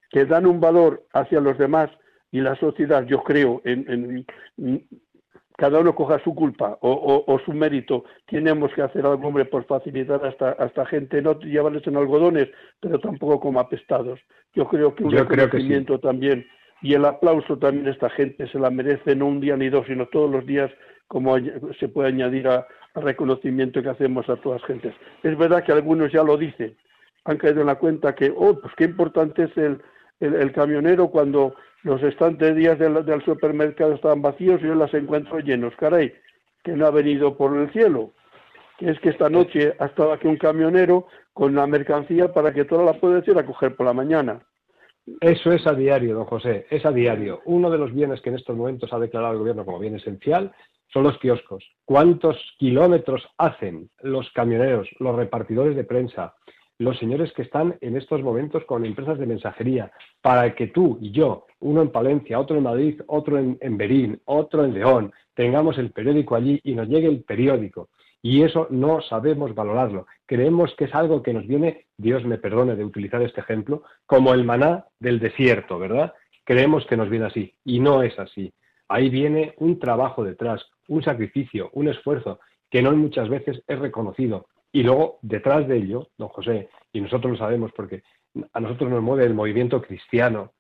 que dan un valor hacia los demás y la sociedad, yo creo, en, cada uno coja su culpa o, su mérito, tenemos que hacer algo, hombre, por facilitar hasta esta gente, no llevarles en algodones, pero tampoco como apestados. Yo creo que un reconocimiento también y el aplauso también esta gente se la merece, no un día ni dos, sino todos los días, como se puede añadir al reconocimiento que hacemos a todas las gentes. Es verdad que algunos ya lo dicen, han caído en la cuenta que, oh, pues qué importante es el, el, camionero cuando los estantes días del, del, supermercado estaban vacíos y yo las encuentro llenos. Caray, que no ha venido por el cielo. Que es que esta noche ha estado aquí un camionero con la mercancía para que toda la pueda ir a coger por la mañana. Eso es a diario, don José, es a diario. Uno de los bienes que en estos momentos ha declarado el gobierno como bien esencial son los kioscos. ¿Cuántos kilómetros hacen los camioneros, los repartidores de prensa, los señores que están en estos momentos con empresas de mensajería, para que tú y yo, uno en Palencia, otro en Madrid, otro en, Berín, otro en León, tengamos el periódico allí y nos llegue el periódico? Y eso no sabemos valorarlo. Creemos que es algo que nos viene, Dios me perdone de utilizar este ejemplo, como el maná del desierto, ¿verdad? Creemos que nos viene así y no es así. Ahí viene un trabajo detrás, un sacrificio, un esfuerzo que no muchas veces es reconocido. Y luego, detrás de ello, don José, y nosotros lo sabemos porque a nosotros nos mueve el movimiento cristiano,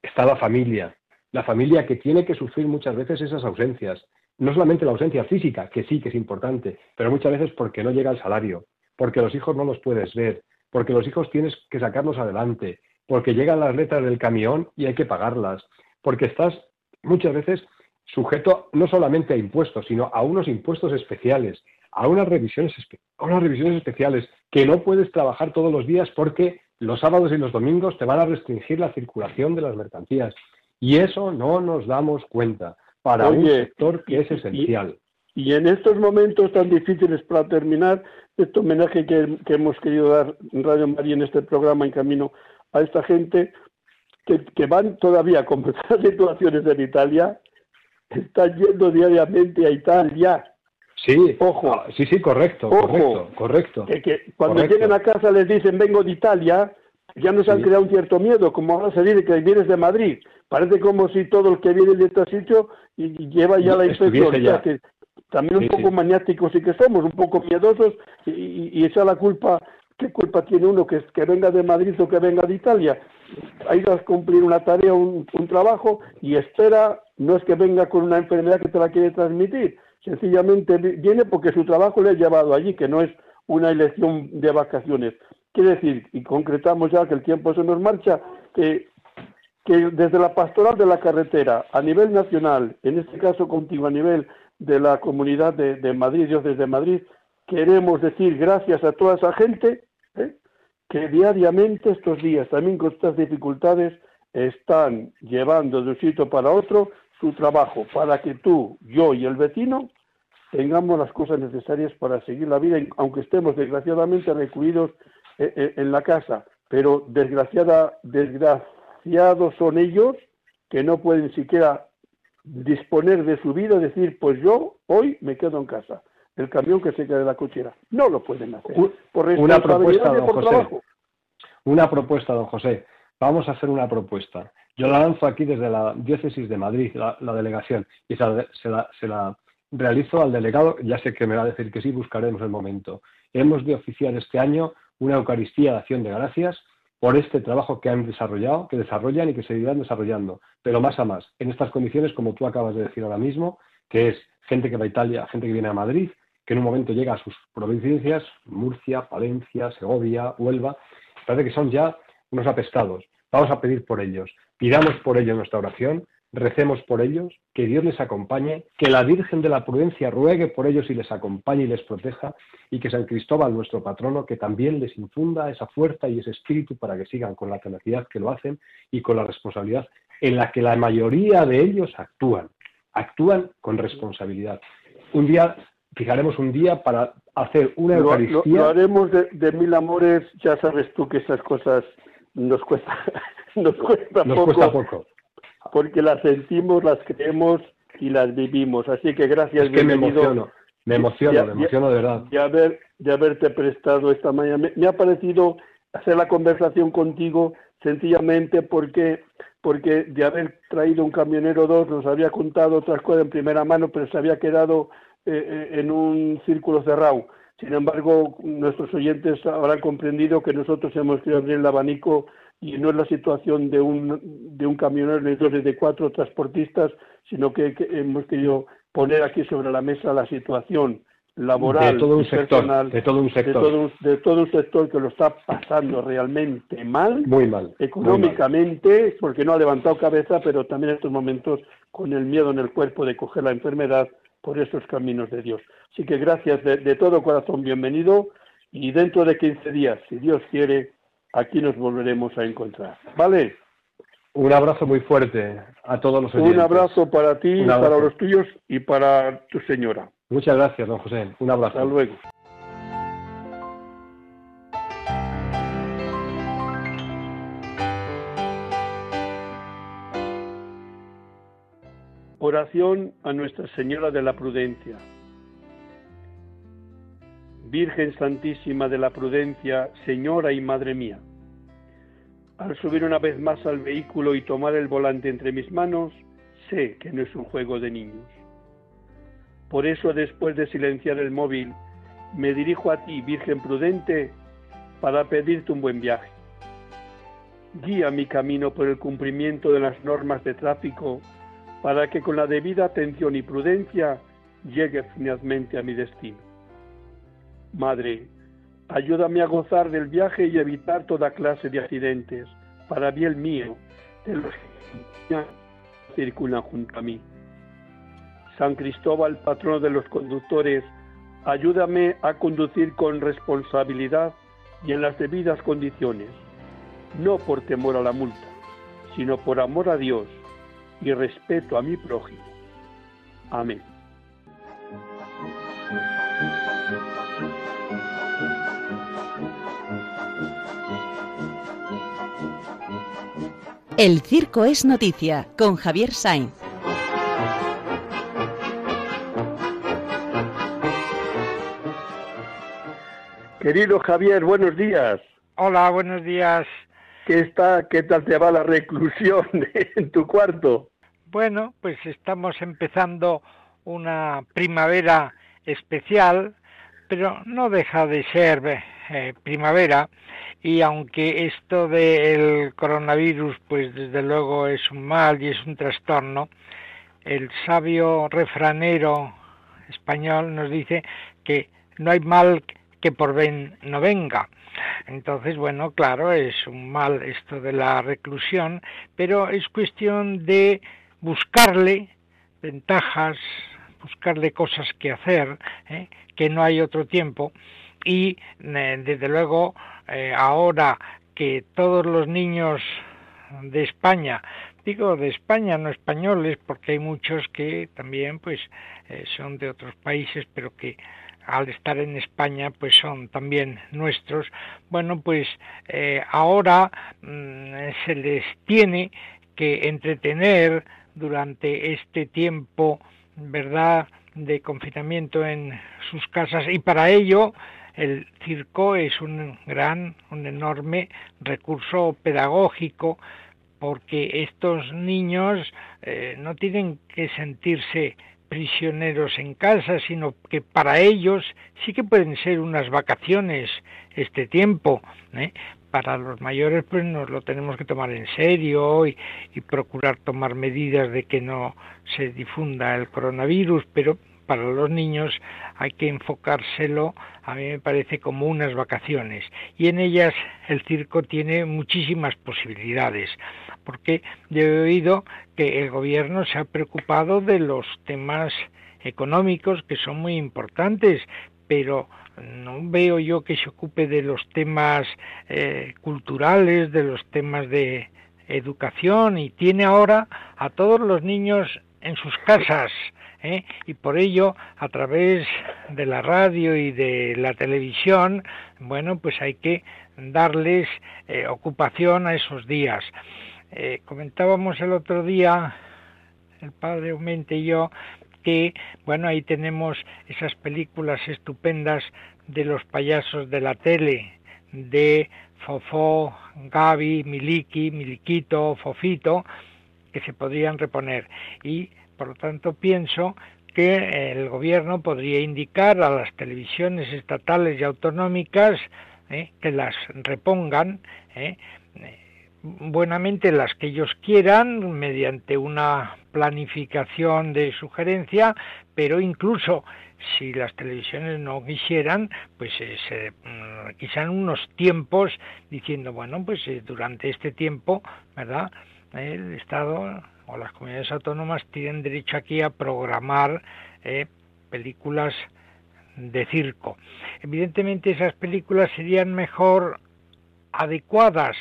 está la familia, la familia que tiene que sufrir muchas veces esas ausencias, no solamente la ausencia física, que sí que es importante, pero muchas veces porque no llega el salario, porque los hijos no los puedes ver, porque los hijos tienes que sacarlos adelante, porque llegan las letras del camión y hay que pagarlas, porque estás muchas veces sujeto no solamente a impuestos, sino a unos impuestos especiales, a unas revisiones, a unas revisiones especiales, que no puedes trabajar todos los días porque los sábados y los domingos te van a restringir la circulación de las mercancías. Y eso no nos damos cuenta para un sector que es esencial. Y, en estos momentos tan difíciles para terminar, este homenaje que, hemos querido dar en Radio María en este programa en camino a esta gente que, van todavía con muchas situaciones en Italia, están yendo diariamente a Italia. Sí, ojo. Ah, sí, sí, correcto, correcto, correcto. Que, cuando lleguen a casa les dicen vengo de Italia, ya nos han creado un cierto miedo, como ahora se dice que vienes de Madrid. Parece como si todo el que viene de este sitio y, lleva ya la infección. Que también un poco maniáticos y que somos, un poco miedosos y, y, esa la culpa. ¿Qué culpa tiene uno que, que venga de Madrid o que venga de Italia? Ha ido a cumplir una tarea, un, un trabajo y espera, no es que venga con una enfermedad que te la quiere transmitir, sencillamente viene porque su trabajo le ha llevado allí, que no es una elección de vacaciones. Quiere decir, y concretamos ya que el tiempo se nos marcha, que, desde la pastoral de la carretera a nivel nacional, en este caso contigo a nivel de la comunidad de, Madrid, Dios desde Madrid, queremos decir gracias a toda esa gente ¿eh? que diariamente estos días, también con estas dificultades, están llevando de un sitio para otro su trabajo para que tú, yo y el vecino tengamos las cosas necesarias para seguir la vida, aunque estemos desgraciadamente recluidos eh, eh, en la casa, pero desgraciada, desgraciados son ellos que no pueden siquiera disponer de su vida, decir, pues yo hoy me quedo en casa. El camión que se queda de la cochera. No lo pueden hacer. Por una propuesta, don José. Una propuesta, don José. Vamos a hacer una propuesta. Yo la lanzo aquí desde la diócesis de Madrid, la, delegación, y se la realizo al delegado. Ya sé que me va a decir que sí, buscaremos el momento. Hemos de oficiar este año una Eucaristía de acción de gracias por este trabajo que han desarrollado, que desarrollan y que seguirán desarrollando, pero más a más, en estas condiciones, como tú acabas de decir ahora mismo, que es gente que va a Italia, gente que viene a Madrid, que en un momento llega a sus provincias, Murcia, Palencia, Segovia, Huelva, parece que son ya unos apestados. Vamos a pedir por ellos, pidamos por ellos nuestra oración, recemos por ellos, que Dios les acompañe, que la Virgen de la Prudencia ruegue por ellos y les acompañe y les proteja, y que San Cristóbal, nuestro patrono, que también les infunda esa fuerza y ese espíritu para que sigan con la tenacidad que lo hacen y con la responsabilidad en la que la mayoría de ellos actúan, actúan con responsabilidad. Un día, fijaremos un día para hacer una Eucaristía. Lo, haremos de, de, mil amores, ya sabes tú que esas cosas nos cuesta, nos cuesta nos Cuesta poco porque las sentimos, las creemos y las vivimos. Así que gracias, bienvenido. Me emociono, me emociono de verdad. De, haber, de haberte prestado esta mañana. Me, ha parecido hacer la conversación contigo sencillamente porque porque de haber traído un camionero dos nos había contado otras cosas en primera mano, pero se había quedado eh, eh, en un círculo cerrado. Sin embargo, nuestros oyentes habrán comprendido que nosotros hemos querido abrir el abanico y no es la situación de un, de un camionero ni de cuatro transportistas, sino que, hemos querido poner aquí sobre la mesa la situación laboral de todo un sector, de todo un sector, de todo, un sector que lo está pasando realmente mal, muy mal, económicamente, porque no ha levantado cabeza, pero también en estos momentos con el miedo en el cuerpo de coger la enfermedad por esos caminos de Dios. Así que gracias de, de todo corazón, bienvenido y dentro de 15 días, si Dios quiere, aquí nos volveremos a encontrar. ¿Vale? Un abrazo muy fuerte a todos los oyentes. Un abrazo para ti, para los tuyos y para tu señora. Muchas gracias, don José. Un abrazo. Hasta luego. Oración a Nuestra Señora de la Prudencia. Virgen Santísima de la Prudencia, Señora y Madre mía al subir una vez más al vehículo y tomar el volante entre mis manos, sé que no es un juego de niños. Por eso, después de silenciar el móvil, me dirijo a ti, Virgen prudente, para pedirte un buen viaje. Guía mi camino por el cumplimiento de las normas de tráfico para que con la debida atención y prudencia llegue finalmente a mi destino. Madre, Ayúdame a gozar del viaje y evitar toda clase de accidentes, para bien mío, de los que circulan junto a mí. San Cristóbal, patrono de los conductores, ayúdame a conducir con responsabilidad y en las debidas condiciones, no por temor a la multa, sino por amor a Dios y respeto a mi prójimo. Amén. El Circo es Noticia con Javier Sainz. Querido Javier, buenos días. Hola, buenos días. ¿Qué está, qué tal te va la reclusión en tu cuarto? Bueno, pues estamos empezando una primavera especial, pero no deja de ser eh, primavera y aunque esto del coronavirus pues desde luego es un mal y es un trastorno, el sabio refranero español nos dice que no hay mal que por ven no venga. Entonces, bueno, claro, es un mal esto de la reclusión, pero es cuestión de buscarle ventajas, buscarle cosas que hacer, ¿eh? que no hay otro tiempo, y eh, desde luego eh, ahora que todos los niños de España, digo de España, no españoles, porque hay muchos que también pues eh, son de otros países, pero que al estar en España pues son también nuestros. Bueno, pues ahora mm, se les tiene que entretener durante este tiempo, ¿verdad?, de confinamiento en sus casas y para ello el circo es un gran, un enorme recurso pedagógico porque estos niños eh, no tienen que sentirse prisioneros en casa, sino que para ellos sí que pueden ser unas vacaciones este tiempo. ¿eh? Para los mayores pues nos lo tenemos que tomar en serio y, procurar tomar medidas de que no se difunda el coronavirus, pero para los niños hay que enfocárselo, a mí me parece, como unas vacaciones. Y en ellas el circo tiene muchísimas posibilidades, porque yo he oído que el gobierno se ha preocupado de los temas económicos que son muy importantes, pero no veo yo que se ocupe de los temas eh, culturales, de los temas de educación y tiene ahora a todos los niños en sus casas ¿eh? y por ello a través de la radio y de la televisión bueno pues hay que darles eh, ocupación a esos días eh, comentábamos el otro día el padre Aumente y yo que, bueno, ahí tenemos esas películas estupendas de los payasos de la tele, de Fofó, Gaby, Miliki, Miliquito, Fofito, que se podrían reponer. Y, por lo tanto, pienso que el gobierno podría indicar a las televisiones estatales y autonómicas eh, que las repongan eh, buenamente las que ellos quieran mediante una planificación de sugerencia, pero incluso si las televisiones no quisieran, pues eh, se mm, quizás unos tiempos diciendo, bueno, pues eh, durante este tiempo, ¿verdad? El Estado o las comunidades autónomas tienen derecho aquí a programar eh, películas de circo. Evidentemente esas películas serían mejor adecuadas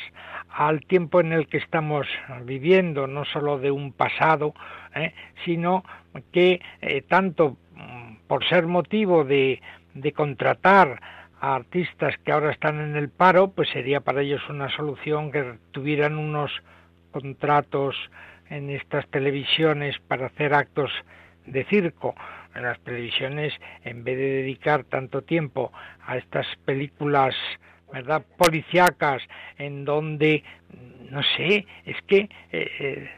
al tiempo en el que estamos viviendo, no solo de un pasado, ¿eh? sino que eh, tanto mm, por ser motivo de, de contratar a artistas que ahora están en el paro, pues sería para ellos una solución que tuvieran unos contratos en estas televisiones para hacer actos de circo. En las televisiones, en vez de dedicar tanto tiempo a estas películas ¿verdad? Policiacas, en donde, no sé, es que eh, eh,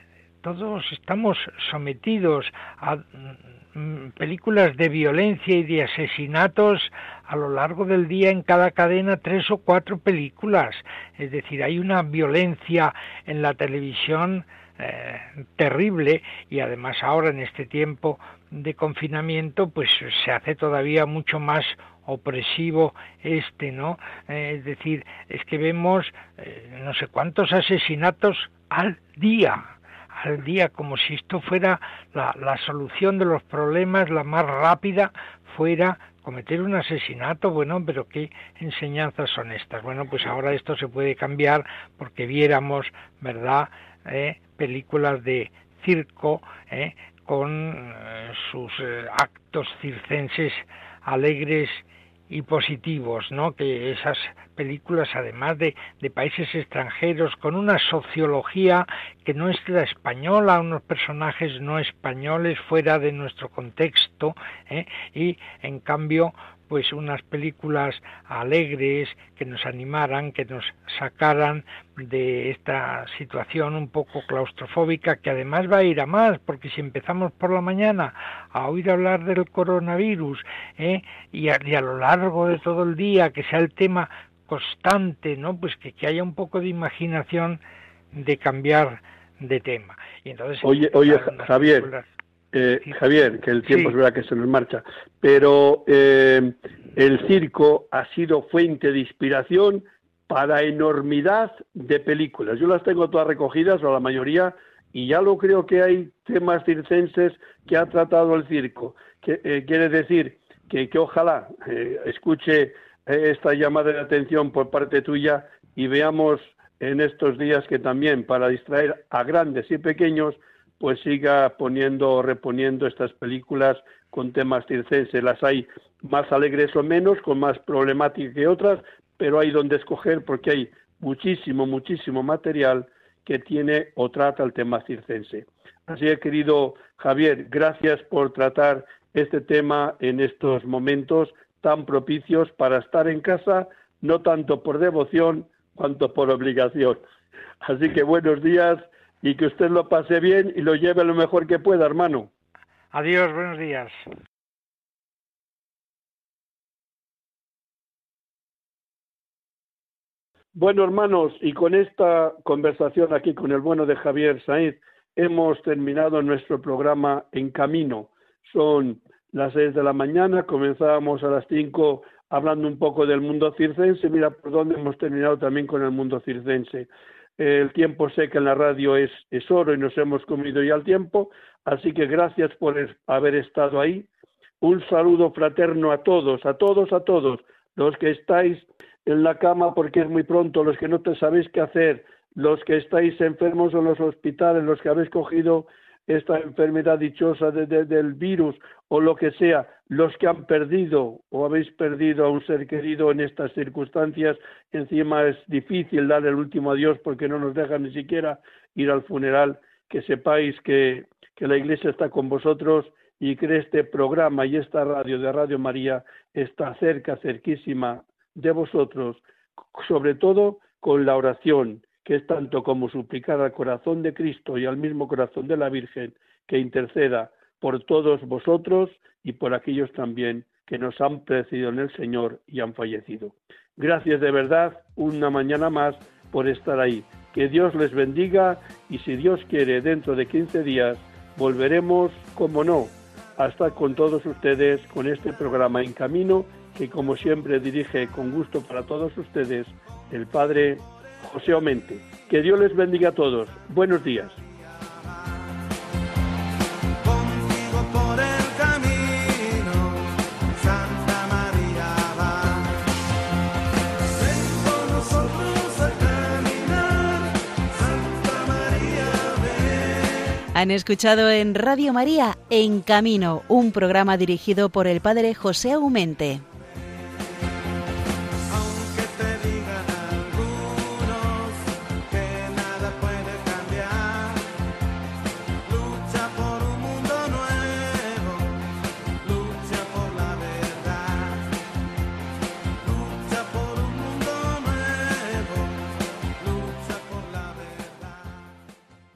todos estamos sometidos a mm, películas de violencia y de asesinatos a lo largo del día en cada cadena tres o cuatro películas. Es decir, hay una violencia en la televisión eh, terrible y además ahora en este tiempo de confinamiento pues se hace todavía mucho más opresivo este, ¿no? Eh, es decir, es que vemos eh, no sé cuántos asesinatos al día, al día, como si esto fuera la, la solución de los problemas, la más rápida fuera cometer un asesinato, bueno, pero qué enseñanzas son estas. Bueno, pues ahora esto se puede cambiar porque viéramos, ¿verdad?, eh, películas de circo eh, con sus actos circenses alegres y positivos, ¿no? Que esas películas, además de, de, países extranjeros, con una sociología que no es la española, unos personajes no españoles fuera de nuestro contexto, ¿eh? y en cambio pues unas películas alegres que nos animaran, que nos sacaran de esta situación un poco claustrofóbica que además va a ir a más, porque si empezamos por la mañana a oír hablar del coronavirus ¿eh? y, a, y, a, lo largo de todo el día que sea el tema constante, ¿no? Pues que, que haya un poco de imaginación de cambiar de tema. Y entonces oye, oye Javier, eh, Javier, que el tiempo sí. es verdad que se nos marcha, pero eh, el circo ha sido fuente de inspiración para enormidad de películas. Yo las tengo todas recogidas, o la mayoría, y ya lo creo que hay temas circenses que ha tratado el circo. Que, eh, quiere decir que, que ojalá eh, escuche esta llamada de atención por parte tuya y veamos en estos días que también para distraer a grandes y pequeños pues siga poniendo o reponiendo estas películas con temas circenses. Las hay más alegres o menos, con más problemática que otras, pero hay donde escoger porque hay muchísimo, muchísimo material que tiene o trata el tema circense. Así que, querido Javier, gracias por tratar este tema en estos momentos tan propicios para estar en casa, no tanto por devoción cuanto por obligación. Así que buenos días y que usted lo pase bien y lo lleve lo mejor que pueda, hermano. Adiós, buenos días. Bueno, hermanos, y con esta conversación aquí con el bueno de Javier Sainz, hemos terminado nuestro programa En Camino. Son las seis de la mañana, comenzábamos a las cinco hablando un poco del mundo circense. Mira por dónde hemos terminado también con el mundo circense el tiempo sé que en la radio es, es oro y nos hemos comido ya el tiempo, así que gracias por haber estado ahí. Un saludo fraterno a todos, a todos, a todos, los que estáis en la cama porque es muy pronto, los que no te sabéis qué hacer, los que estáis enfermos en los hospitales, los que habéis cogido esta enfermedad dichosa de, de, del virus o lo que sea, los que han perdido o habéis perdido a un ser querido en estas circunstancias, encima es difícil dar el último adiós porque no nos dejan ni siquiera ir al funeral, que sepáis que, que la Iglesia está con vosotros y que este programa y esta radio de Radio María está cerca, cerquísima de vosotros, sobre todo con la oración, que es tanto como suplicar al corazón de Cristo y al mismo corazón de la Virgen que interceda por todos vosotros y por aquellos también que nos han precedido en el Señor y han fallecido. Gracias de verdad una mañana más por estar ahí. Que Dios les bendiga y si Dios quiere dentro de 15 días volveremos, como no, a estar con todos ustedes con este programa En Camino que como siempre dirige con gusto para todos ustedes el Padre José Omente. Que Dios les bendiga a todos. Buenos días. Han escuchado en Radio María En Camino, un programa dirigido por el Padre José Aumente.